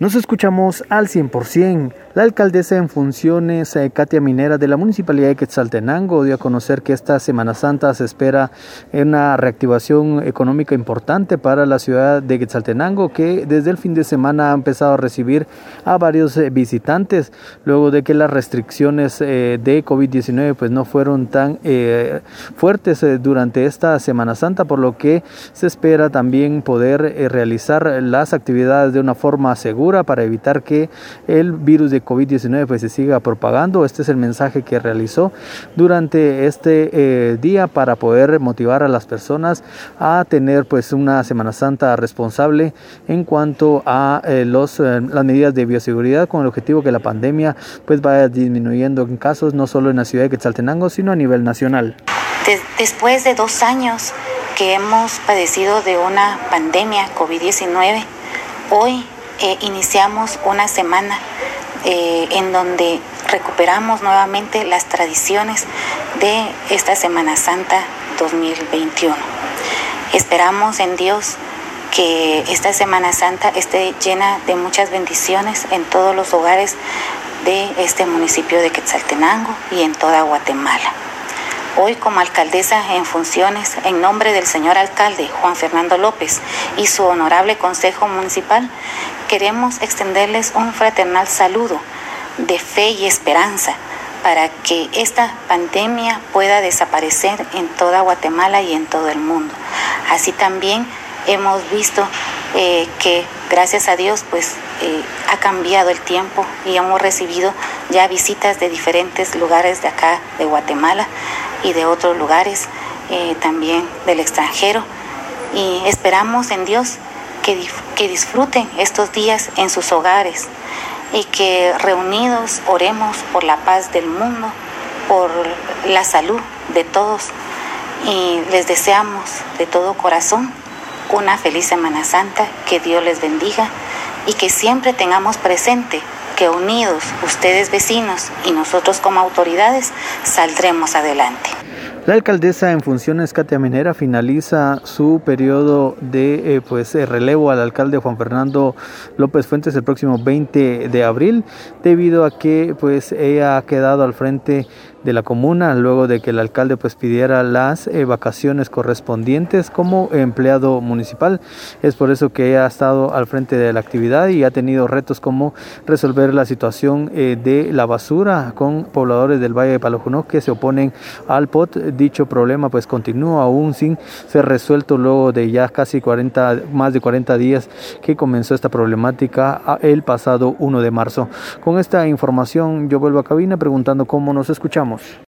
Nos escuchamos al 100%. La alcaldesa en funciones, eh, Katia Minera, de la Municipalidad de Quetzaltenango, dio a conocer que esta Semana Santa se espera una reactivación económica importante para la ciudad de Quetzaltenango, que desde el fin de semana ha empezado a recibir a varios eh, visitantes, luego de que las restricciones eh, de COVID-19 pues, no fueron tan fuertes durante esta Semana Santa, por lo que se espera también poder realizar las actividades de una forma segura para evitar que el virus de COVID-19 pues, se siga propagando. Este es el mensaje que realizó durante este eh, día para poder motivar a las personas a tener pues una Semana Santa responsable en cuanto a eh, los, eh, las medidas de bioseguridad con el objetivo que la pandemia pues vaya disminuyendo en casos no solo en la ciudad de Quetzaltenango sino a nivel nacional. Después de dos años que hemos padecido de una pandemia COVID-19, hoy eh, iniciamos una semana eh, en donde recuperamos nuevamente las tradiciones de esta Semana Santa 2021. Esperamos en Dios que esta Semana Santa esté llena de muchas bendiciones en todos los hogares de este municipio de Quetzaltenango y en toda Guatemala. Hoy como alcaldesa en funciones, en nombre del señor alcalde Juan Fernando López y su honorable Consejo Municipal, queremos extenderles un fraternal saludo de fe y esperanza para que esta pandemia pueda desaparecer en toda Guatemala y en todo el mundo. Así también hemos visto eh, que gracias a Dios pues eh, ha cambiado el tiempo y hemos recibido ya visitas de diferentes lugares de acá de Guatemala y de otros lugares eh, también del extranjero. Y esperamos en Dios que, que disfruten estos días en sus hogares y que reunidos oremos por la paz del mundo, por la salud de todos. Y les deseamos de todo corazón una feliz Semana Santa, que Dios les bendiga y que siempre tengamos presente que unidos, ustedes vecinos y nosotros como autoridades, saldremos adelante. La alcaldesa en funciones, Katia Minera, finaliza su periodo de eh, pues, eh, relevo al alcalde Juan Fernando López Fuentes el próximo 20 de abril, debido a que pues, ella ha quedado al frente de la comuna luego de que el alcalde pues pidiera las eh, vacaciones correspondientes como empleado municipal. Es por eso que ha estado al frente de la actividad y ha tenido retos como resolver la situación de la basura con pobladores del Valle de Palojunó que se oponen al POT dicho problema pues continúa aún sin ser resuelto luego de ya casi 40, más de 40 días que comenzó esta problemática el pasado 1 de marzo. Con esta información yo vuelvo a cabina preguntando cómo nos escuchamos vamos.